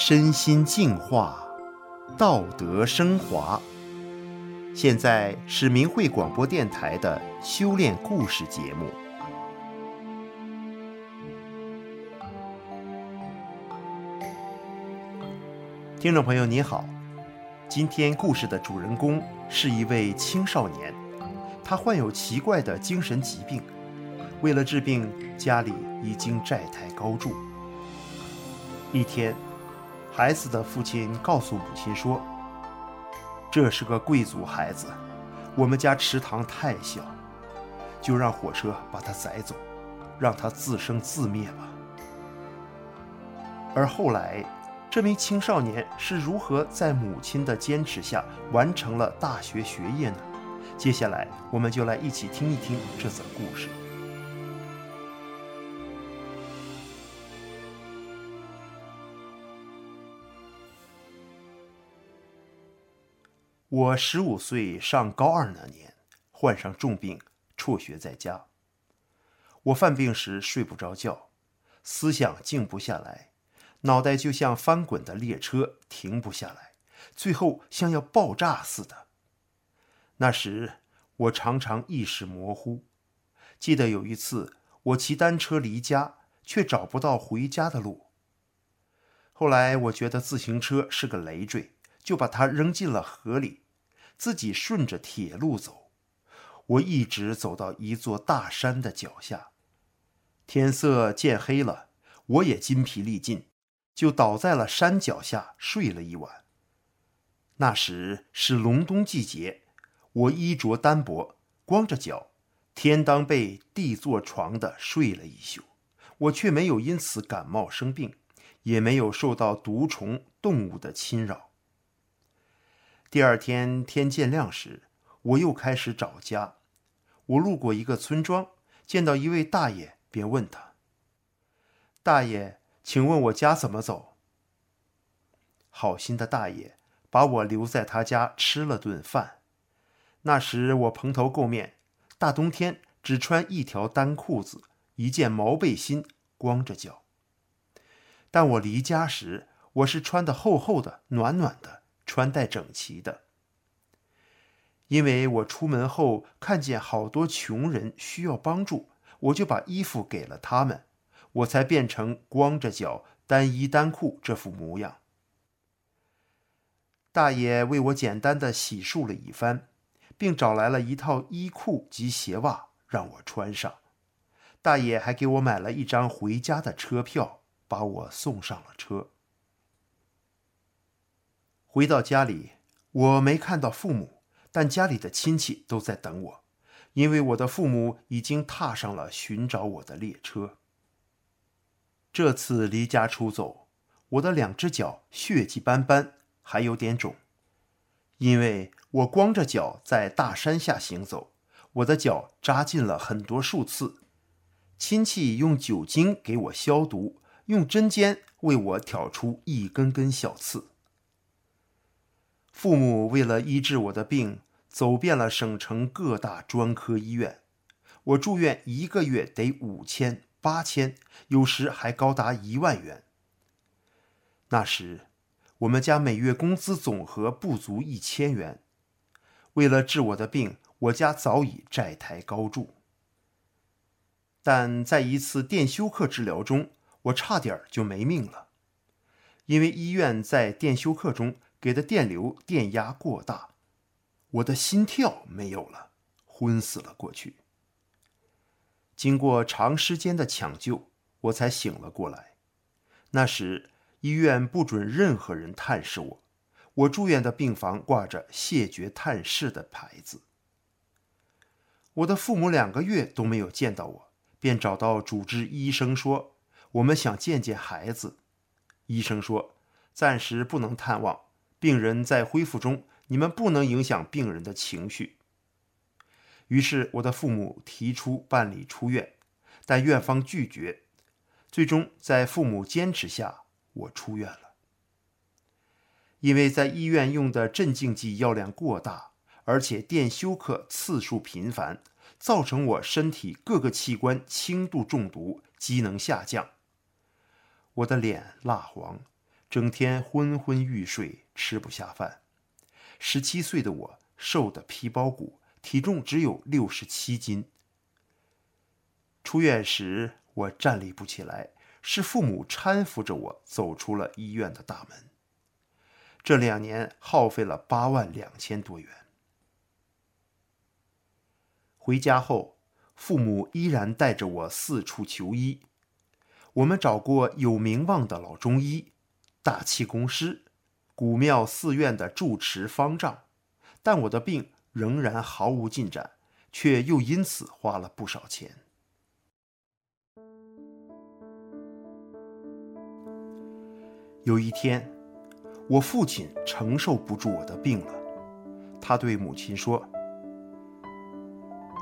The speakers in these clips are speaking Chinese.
身心净化，道德升华。现在是明慧广播电台的修炼故事节目。听众朋友，你好，今天故事的主人公是一位青少年，他患有奇怪的精神疾病，为了治病，家里已经债台高筑。一天，孩子的父亲告诉母亲说：“这是个贵族孩子，我们家池塘太小，就让火车把他载走，让他自生自灭吧。”而后来，这名青少年是如何在母亲的坚持下完成了大学学业呢？接下来，我们就来一起听一听这则故事。我十五岁上高二那年，患上重病，辍学在家。我犯病时睡不着觉，思想静不下来，脑袋就像翻滚的列车，停不下来，最后像要爆炸似的。那时我常常意识模糊，记得有一次我骑单车离家，却找不到回家的路。后来我觉得自行车是个累赘。就把它扔进了河里，自己顺着铁路走。我一直走到一座大山的脚下，天色渐黑了，我也筋疲力尽，就倒在了山脚下睡了一晚。那时是隆冬季节，我衣着单薄，光着脚，天当被地做床的睡了一宿。我却没有因此感冒生病，也没有受到毒虫动物的侵扰。第二天天渐亮时，我又开始找家。我路过一个村庄，见到一位大爷，便问他：“大爷，请问我家怎么走？”好心的大爷把我留在他家吃了顿饭。那时我蓬头垢面，大冬天只穿一条单裤子，一件毛背心，光着脚。但我离家时，我是穿得厚厚的，暖暖的。穿戴整齐的，因为我出门后看见好多穷人需要帮助，我就把衣服给了他们，我才变成光着脚、单衣单裤这副模样。大爷为我简单的洗漱了一番，并找来了一套衣裤及鞋袜让我穿上。大爷还给我买了一张回家的车票，把我送上了车。回到家里，我没看到父母，但家里的亲戚都在等我，因为我的父母已经踏上了寻找我的列车。这次离家出走，我的两只脚血迹斑斑，还有点肿，因为我光着脚在大山下行走，我的脚扎进了很多树刺。亲戚用酒精给我消毒，用针尖为我挑出一根根小刺。父母为了医治我的病，走遍了省城各大专科医院。我住院一个月得五千、八千，有时还高达一万元。那时，我们家每月工资总和不足一千元。为了治我的病，我家早已债台高筑。但在一次电休克治疗中，我差点就没命了，因为医院在电休克中。给的电流电压过大，我的心跳没有了，昏死了过去。经过长时间的抢救，我才醒了过来。那时医院不准任何人探视我，我住院的病房挂着谢绝探视的牌子。我的父母两个月都没有见到我，便找到主治医生说：“我们想见见孩子。”医生说：“暂时不能探望。”病人在恢复中，你们不能影响病人的情绪。于是，我的父母提出办理出院，但院方拒绝。最终，在父母坚持下，我出院了。因为在医院用的镇静剂药量过大，而且电休克次数频繁，造成我身体各个器官轻度中毒，机能下降。我的脸蜡黄。整天昏昏欲睡，吃不下饭。十七岁的我瘦得皮包骨，体重只有六十七斤。出院时，我站立不起来，是父母搀扶着我走出了医院的大门。这两年耗费了八万两千多元。回家后，父母依然带着我四处求医。我们找过有名望的老中医、大气功师、古庙寺院的住持方丈，但我的病仍然毫无进展，却又因此花了不少钱。有一天，我父亲承受不住我的病了，他对母亲说：“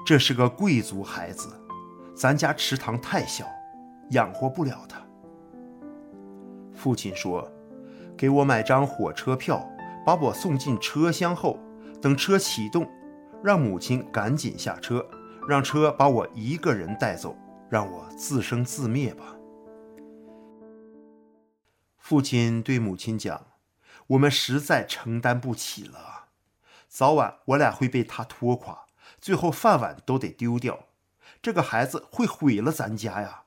这是个贵族孩子，咱家池塘太小。”养活不了他。父亲说：“给我买张火车票，把我送进车厢后，等车启动，让母亲赶紧下车，让车把我一个人带走，让我自生自灭吧。”父亲对母亲讲：“我们实在承担不起了，早晚我俩会被他拖垮，最后饭碗都得丢掉。这个孩子会毁了咱家呀。”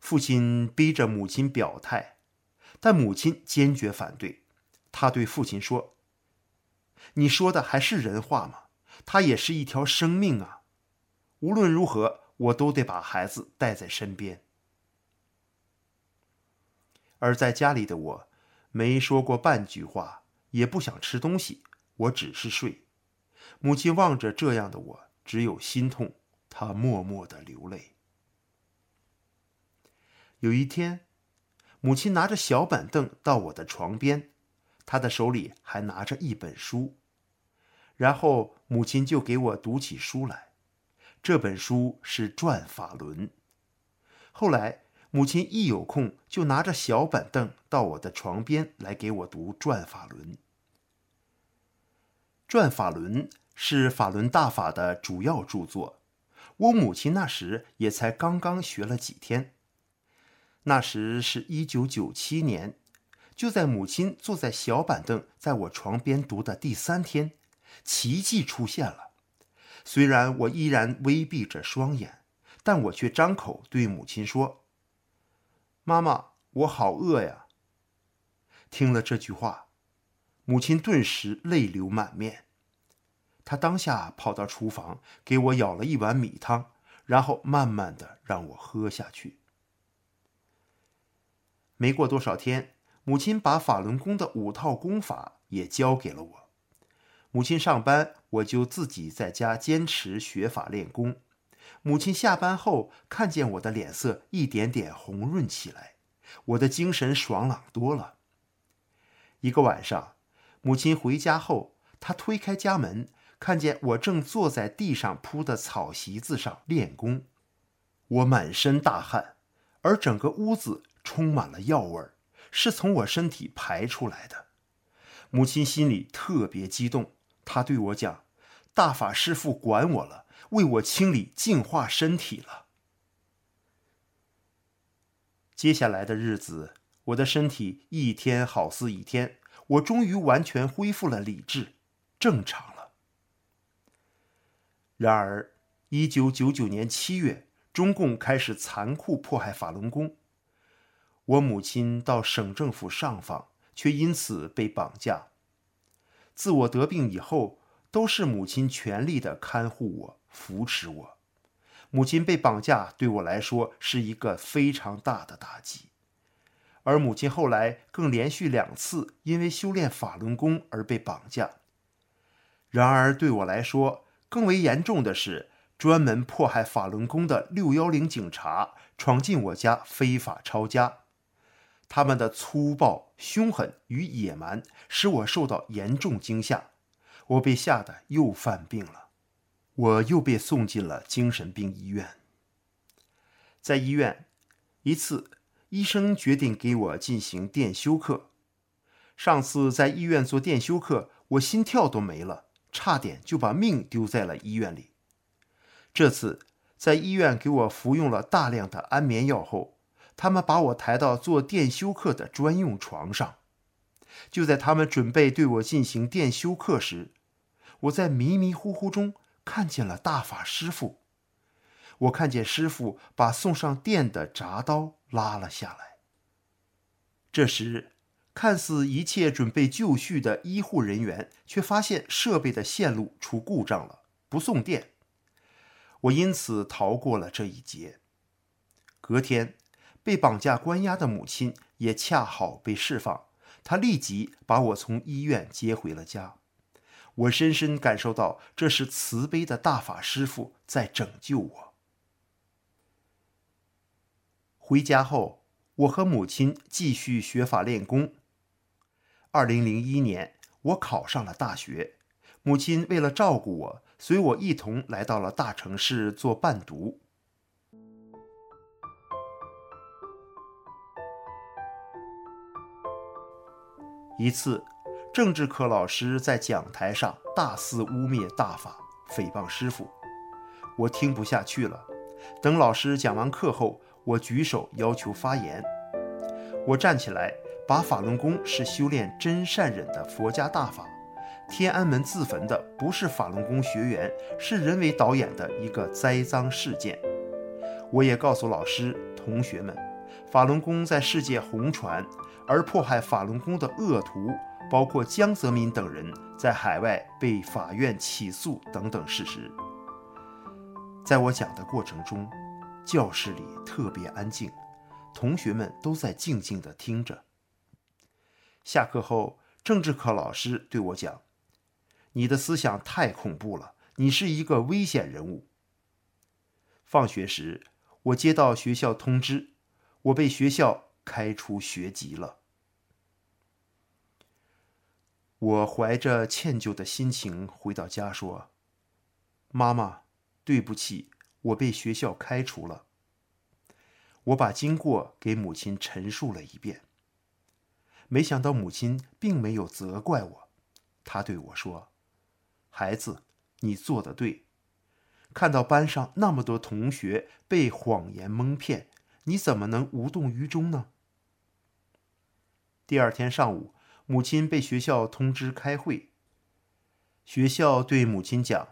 父亲逼着母亲表态，但母亲坚决反对。他对父亲说：“你说的还是人话吗？他也是一条生命啊！无论如何，我都得把孩子带在身边。”而在家里的我，没说过半句话，也不想吃东西，我只是睡。母亲望着这样的我，只有心痛，她默默的流泪。有一天，母亲拿着小板凳到我的床边，她的手里还拿着一本书，然后母亲就给我读起书来。这本书是《转法轮》。后来，母亲一有空就拿着小板凳到我的床边来给我读《转法轮》。《转法轮》是法轮大法的主要著作，我母亲那时也才刚刚学了几天。那时是一九九七年，就在母亲坐在小板凳在我床边读的第三天，奇迹出现了。虽然我依然微闭着双眼，但我却张口对母亲说：“妈妈，我好饿呀。”听了这句话，母亲顿时泪流满面。她当下跑到厨房给我舀了一碗米汤，然后慢慢的让我喝下去。没过多少天，母亲把法轮功的五套功法也教给了我。母亲上班，我就自己在家坚持学法练功。母亲下班后，看见我的脸色一点点红润起来，我的精神爽朗多了。一个晚上，母亲回家后，她推开家门，看见我正坐在地上铺的草席子上练功，我满身大汗，而整个屋子。充满了药味儿，是从我身体排出来的。母亲心里特别激动，她对我讲：“大法师父管我了，为我清理净化身体了。”接下来的日子，我的身体一天好似一天，我终于完全恢复了理智，正常了。然而，一九九九年七月，中共开始残酷迫害法轮功。我母亲到省政府上访，却因此被绑架。自我得病以后，都是母亲全力的看护我、扶持我。母亲被绑架对我来说是一个非常大的打击，而母亲后来更连续两次因为修炼法轮功而被绑架。然而对我来说，更为严重的是，专门迫害法轮功的六幺零警察闯进我家非法抄家。他们的粗暴、凶狠与野蛮使我受到严重惊吓，我被吓得又犯病了，我又被送进了精神病医院。在医院，一次医生决定给我进行电休克。上次在医院做电休克，我心跳都没了，差点就把命丢在了医院里。这次在医院给我服用了大量的安眠药后，他们把我抬到做电修课的专用床上。就在他们准备对我进行电修课时，我在迷迷糊糊中看见了大法师父。我看见师傅把送上电的铡刀拉了下来。这时，看似一切准备就绪的医护人员，却发现设备的线路出故障了，不送电。我因此逃过了这一劫。隔天，被绑架关押的母亲也恰好被释放，她立即把我从医院接回了家。我深深感受到，这是慈悲的大法师父在拯救我。回家后，我和母亲继续学法练功。二零零一年，我考上了大学，母亲为了照顾我，随我一同来到了大城市做伴读。一次，政治课老师在讲台上大肆污蔑大法，诽谤师傅，我听不下去了。等老师讲完课后，我举手要求发言，我站起来，把法轮功是修炼真善忍的佛家大法，天安门自焚的不是法轮功学员，是人为导演的一个栽赃事件。我也告诉老师、同学们，法轮功在世界红传，而迫害法轮功的恶徒，包括江泽民等人，在海外被法院起诉等等事实。在我讲的过程中，教室里特别安静，同学们都在静静地听着。下课后，政治课老师对我讲：“你的思想太恐怖了，你是一个危险人物。”放学时，我接到学校通知，我被学校开除学籍了。我怀着歉疚的心情回到家，说：“妈妈，对不起。”我被学校开除了。我把经过给母亲陈述了一遍，没想到母亲并没有责怪我，她对我说：“孩子，你做得对。看到班上那么多同学被谎言蒙骗，你怎么能无动于衷呢？”第二天上午，母亲被学校通知开会，学校对母亲讲。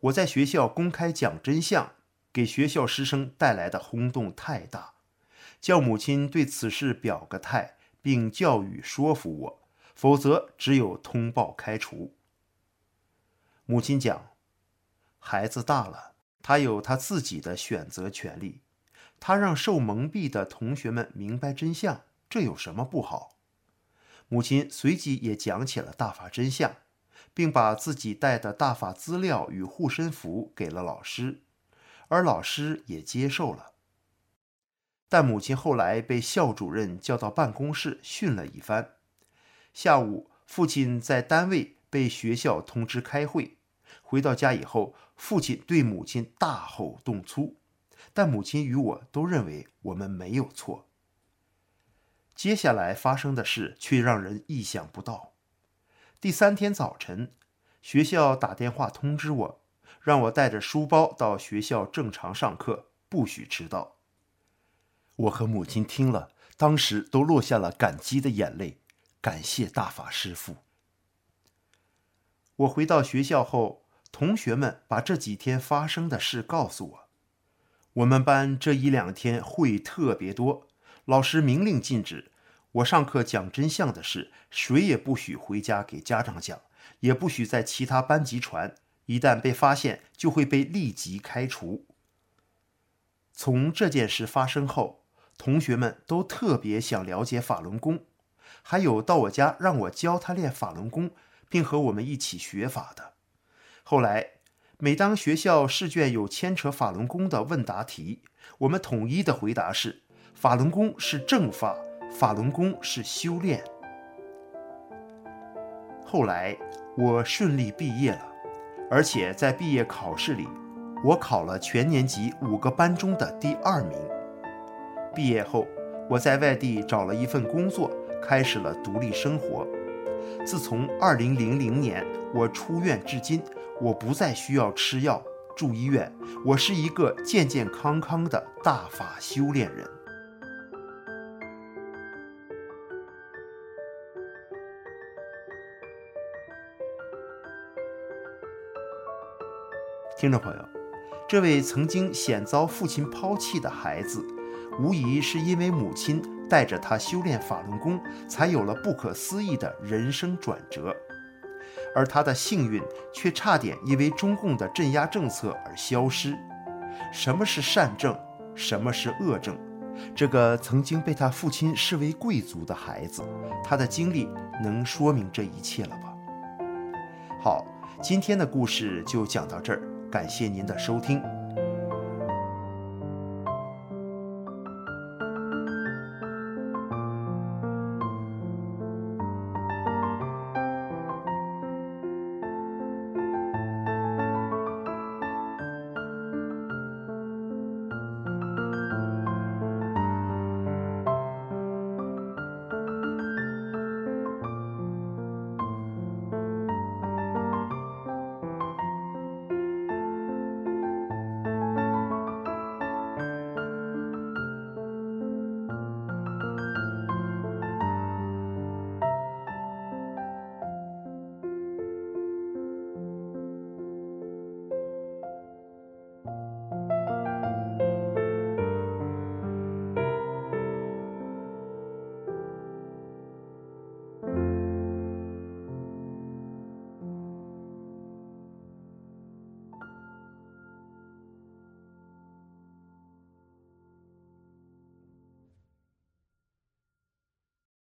我在学校公开讲真相，给学校师生带来的轰动太大，叫母亲对此事表个态，并教育说服我，否则只有通报开除。母亲讲，孩子大了，他有他自己的选择权利，他让受蒙蔽的同学们明白真相，这有什么不好？母亲随即也讲起了大法真相。并把自己带的大法资料与护身符给了老师，而老师也接受了。但母亲后来被校主任叫到办公室训了一番。下午，父亲在单位被学校通知开会。回到家以后，父亲对母亲大吼动粗，但母亲与我都认为我们没有错。接下来发生的事却让人意想不到。第三天早晨，学校打电话通知我，让我带着书包到学校正常上课，不许迟到。我和母亲听了，当时都落下了感激的眼泪，感谢大法师父。我回到学校后，同学们把这几天发生的事告诉我。我们班这一两天会特别多，老师明令禁止。我上课讲真相的事，谁也不许回家给家长讲，也不许在其他班级传。一旦被发现，就会被立即开除。从这件事发生后，同学们都特别想了解法轮功，还有到我家让我教他练法轮功，并和我们一起学法的。后来，每当学校试卷有牵扯法轮功的问答题，我们统一的回答是：法轮功是正法。法轮功是修炼。后来我顺利毕业了，而且在毕业考试里，我考了全年级五个班中的第二名。毕业后，我在外地找了一份工作，开始了独立生活。自从2000年我出院至今，我不再需要吃药住医院我是一个健健康康的大法修炼人。听众朋友这位曾经险遭父亲抛弃的孩子无疑是因为母亲带着他修炼法轮功才有了不可思议的人生转折。而他的幸运却差点因为中共的镇压政策而消失。什么是善政？什么是恶政？这个曾经被他父亲视为贵族的孩子，他的经历能说明这一切了吧？好，今天的故事就讲到这儿。感谢您的收听。